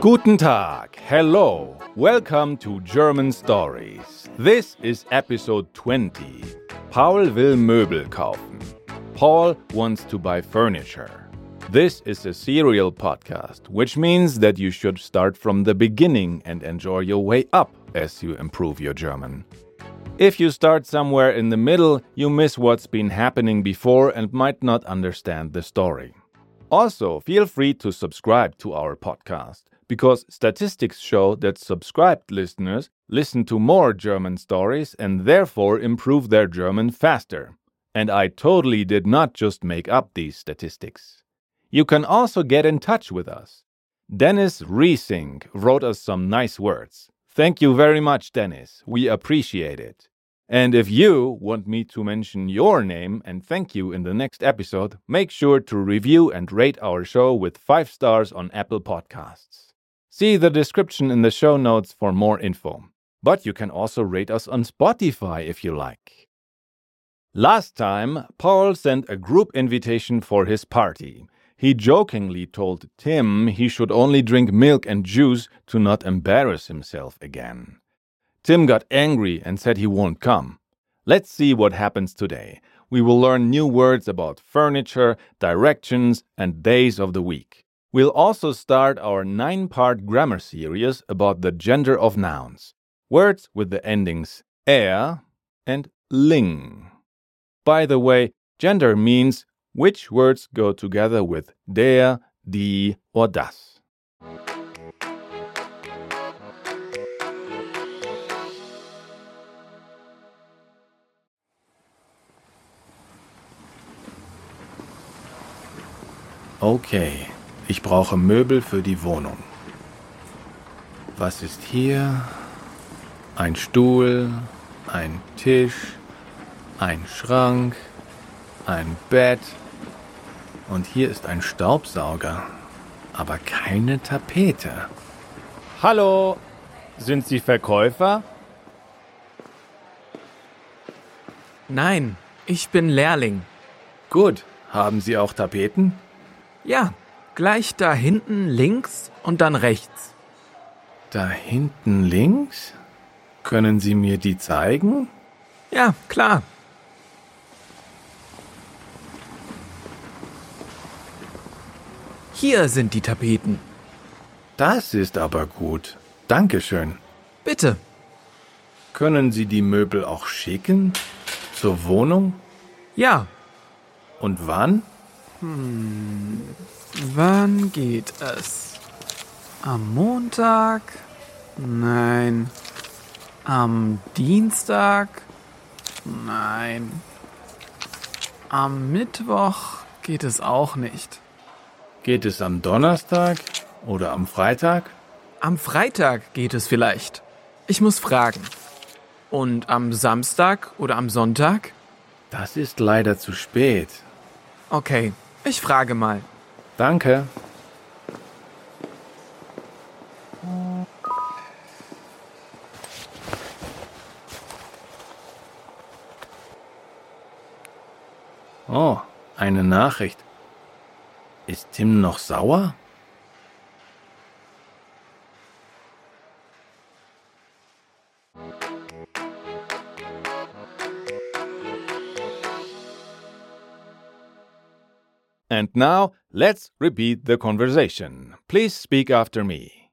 Guten Tag, hello, welcome to German Stories. This is episode 20. Paul will Möbel kaufen. Paul wants to buy furniture. This is a serial podcast, which means that you should start from the beginning and enjoy your way up as you improve your German. If you start somewhere in the middle, you miss what's been happening before and might not understand the story. Also, feel free to subscribe to our podcast because statistics show that subscribed listeners listen to more German stories and therefore improve their German faster. And I totally did not just make up these statistics. You can also get in touch with us. Dennis Riesing wrote us some nice words. Thank you very much, Dennis. We appreciate it. And if you want me to mention your name and thank you in the next episode, make sure to review and rate our show with five stars on Apple Podcasts. See the description in the show notes for more info. But you can also rate us on Spotify if you like. Last time, Paul sent a group invitation for his party. He jokingly told Tim he should only drink milk and juice to not embarrass himself again. Tim got angry and said he won't come. Let's see what happens today. We will learn new words about furniture, directions, and days of the week. We'll also start our nine part grammar series about the gender of nouns, words with the endings er and ling. By the way, gender means which words go together with der, die, or das. Okay, ich brauche Möbel für die Wohnung. Was ist hier? Ein Stuhl, ein Tisch, ein Schrank, ein Bett und hier ist ein Staubsauger, aber keine Tapete. Hallo, sind Sie Verkäufer? Nein, ich bin Lehrling. Gut, haben Sie auch Tapeten? Ja, gleich da hinten links und dann rechts. Da hinten links? Können Sie mir die zeigen? Ja, klar. Hier sind die Tapeten. Das ist aber gut. Dankeschön. Bitte. Können Sie die Möbel auch schicken? Zur Wohnung? Ja. Und wann? Hm, wann geht es? Am Montag? Nein. Am Dienstag? Nein. Am Mittwoch geht es auch nicht. Geht es am Donnerstag oder am Freitag? Am Freitag geht es vielleicht. Ich muss fragen. Und am Samstag oder am Sonntag? Das ist leider zu spät. Okay, ich frage mal. Danke. Oh, eine Nachricht. Ist Tim noch sauer? And now let's repeat the conversation. Please speak after me.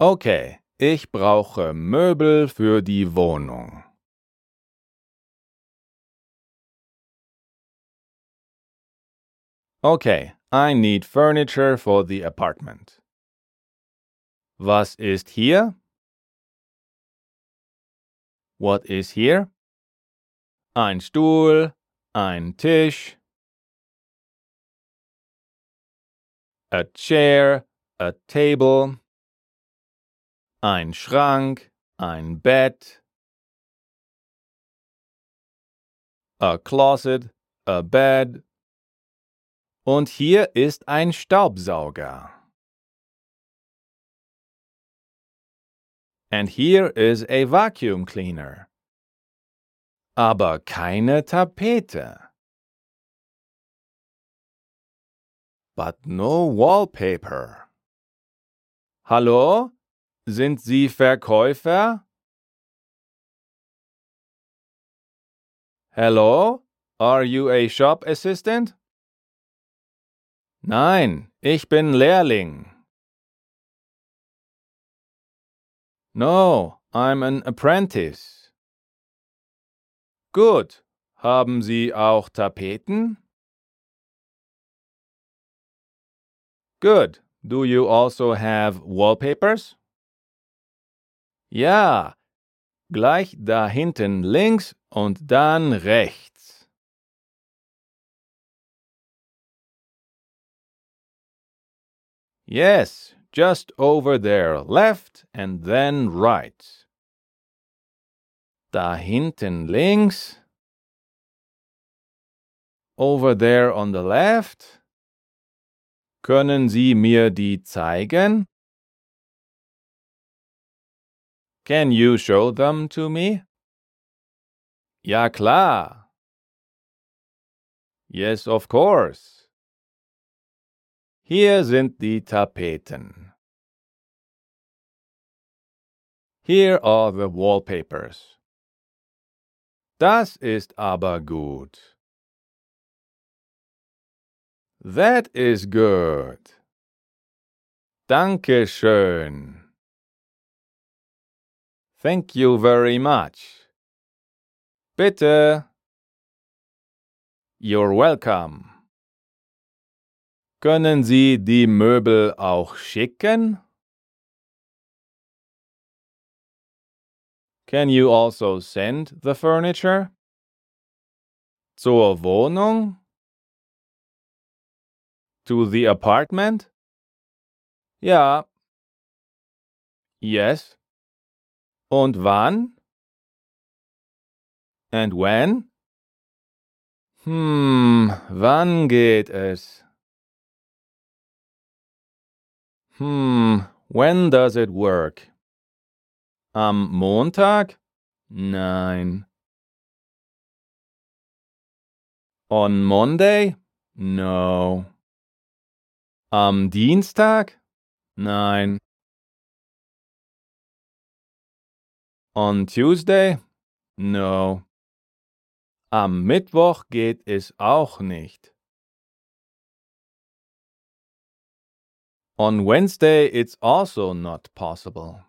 Okay, ich brauche Möbel für die Wohnung. Okay, I need furniture for the apartment. Was ist hier? What is here? Ein Stuhl, ein Tisch, a chair, a table, ein Schrank, ein Bett, a closet, a bed. Und hier ist ein Staubsauger. And here is a vacuum cleaner. Aber keine Tapete. But no wallpaper. Hallo? Sind Sie Verkäufer? Hello? Are you a shop assistant? Nein, ich bin Lehrling. No, I'm an apprentice. Gut. Haben Sie auch Tapeten? Good. Do you also have wallpapers? Ja, gleich da hinten links und dann rechts. Yes, just over there, left and then right. Da hinten links. Over there on the left. Können Sie mir die zeigen? Can you show them to me? Ja klar. Yes, of course. Hier sind die Tapeten. Here are the wallpapers. Das ist aber gut. That is good. Danke schön. Thank you very much. Bitte. You're welcome. Können Sie die Möbel auch schicken? Can you also send the furniture? Zur Wohnung? To the apartment? Ja. Yes. Und wann? And when? Hm, wann geht es? Hmm, when does it work? Am Montag? Nein. On Monday? No. Am Dienstag? Nein. On Tuesday? No. Am Mittwoch geht es auch nicht. On Wednesday it's also not possible.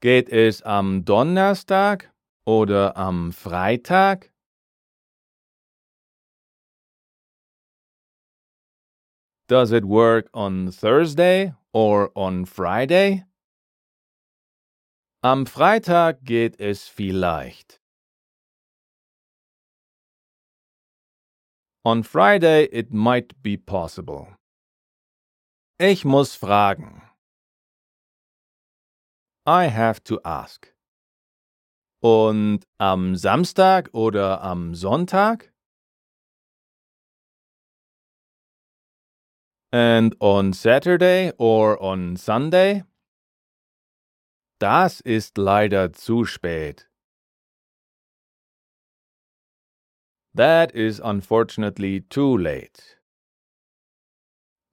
Geht es am Donnerstag oder am Freitag? Does it work on Thursday or on Friday? Am Freitag geht es vielleicht. On Friday it might be possible. Ich muss fragen. I have to ask. Und am Samstag oder am Sonntag? And on Saturday or on Sunday? Das ist leider zu spät. That is unfortunately too late.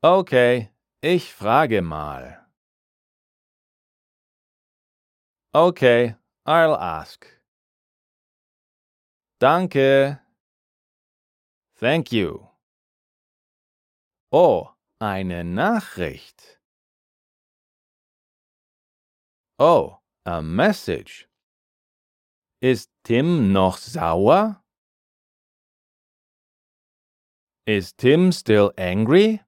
Okay, ich frage mal. Okay, I'll ask. Danke. Thank you. Oh, eine Nachricht. Oh, a message. Ist Tim noch sauer? Is Tim still angry?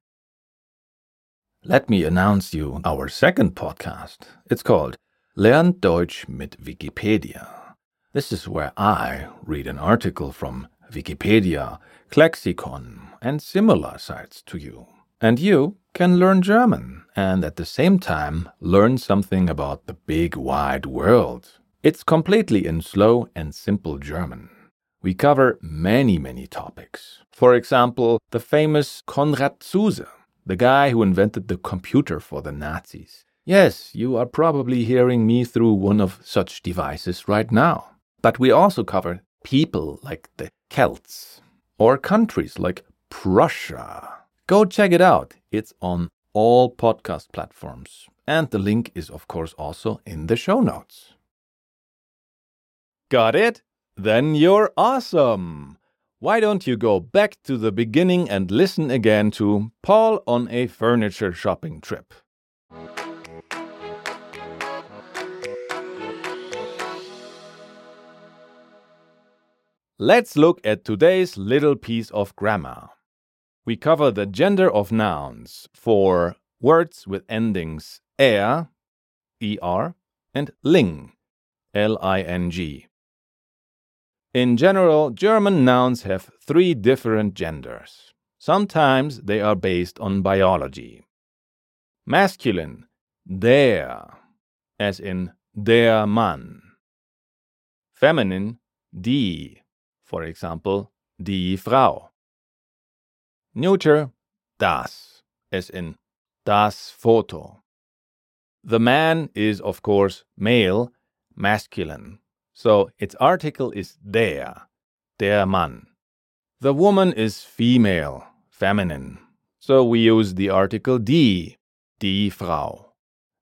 Let me announce you our second podcast. It's called Lern Deutsch mit Wikipedia. This is where I read an article from Wikipedia, Klexikon, and similar sites to you. And you can learn German and at the same time learn something about the big wide world. It's completely in slow and simple German. We cover many, many topics. For example, the famous Konrad Zuse, the guy who invented the computer for the Nazis. Yes, you are probably hearing me through one of such devices right now. But we also cover people like the Celts, or countries like Prussia, Go check it out. It's on all podcast platforms. And the link is, of course, also in the show notes. Got it? Then you're awesome! Why don't you go back to the beginning and listen again to Paul on a furniture shopping trip? Let's look at today's little piece of grammar. We cover the gender of nouns for words with endings er, er, and ling, L-I-N-G. In general, German nouns have three different genders. Sometimes they are based on biology. Masculine, der, as in der Mann. Feminine, die, for example, die Frau. Neuter, das, as in das Foto. The man is, of course, male, masculine, so its article is der, der Mann. The woman is female, feminine, so we use the article die, die Frau.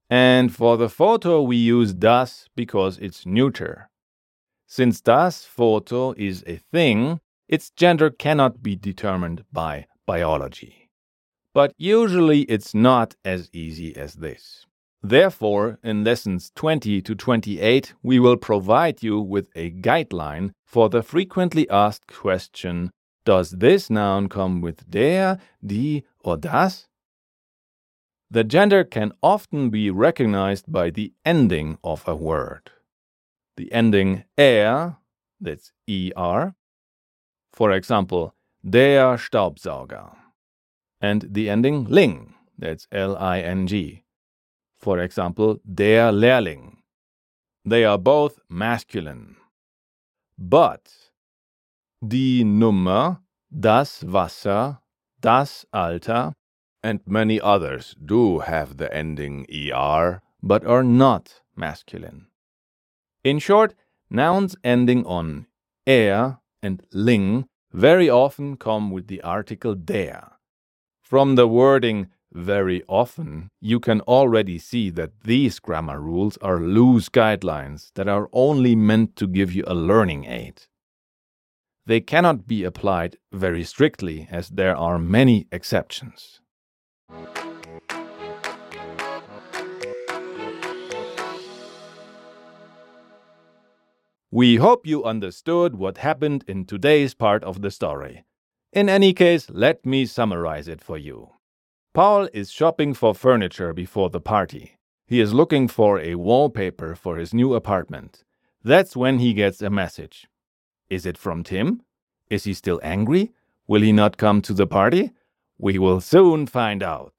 And for the photo, we use das because it's neuter. Since das Foto is a thing, its gender cannot be determined by biology. But usually it's not as easy as this. Therefore, in lessons 20 to 28, we will provide you with a guideline for the frequently asked question Does this noun come with der, die, or das? The gender can often be recognized by the ending of a word the ending er, that's er, for example, der Staubsauger, and the ending ling, that's L I N G, for example, der Lehrling. They are both masculine. But die Nummer, das Wasser, das Alter, and many others do have the ending er, but are not masculine. In short, nouns ending on er and ling very often come with the article der. From the wording very often, you can already see that these grammar rules are loose guidelines that are only meant to give you a learning aid. They cannot be applied very strictly as there are many exceptions. We hope you understood what happened in today's part of the story. In any case, let me summarize it for you. Paul is shopping for furniture before the party. He is looking for a wallpaper for his new apartment. That's when he gets a message. Is it from Tim? Is he still angry? Will he not come to the party? We will soon find out.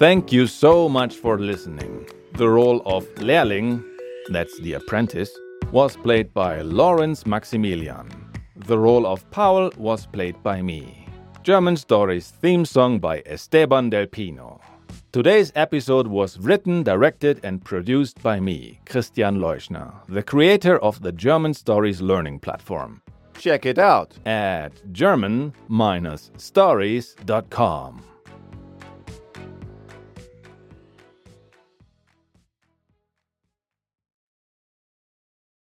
Thank you so much for listening. The role of Lehrling, that's the apprentice, was played by Lawrence Maximilian. The role of Paul was played by me. German Stories theme song by Esteban Del Pino. Today's episode was written, directed, and produced by me, Christian Leuschner, the creator of the German Stories learning platform. Check it out at german-stories.com.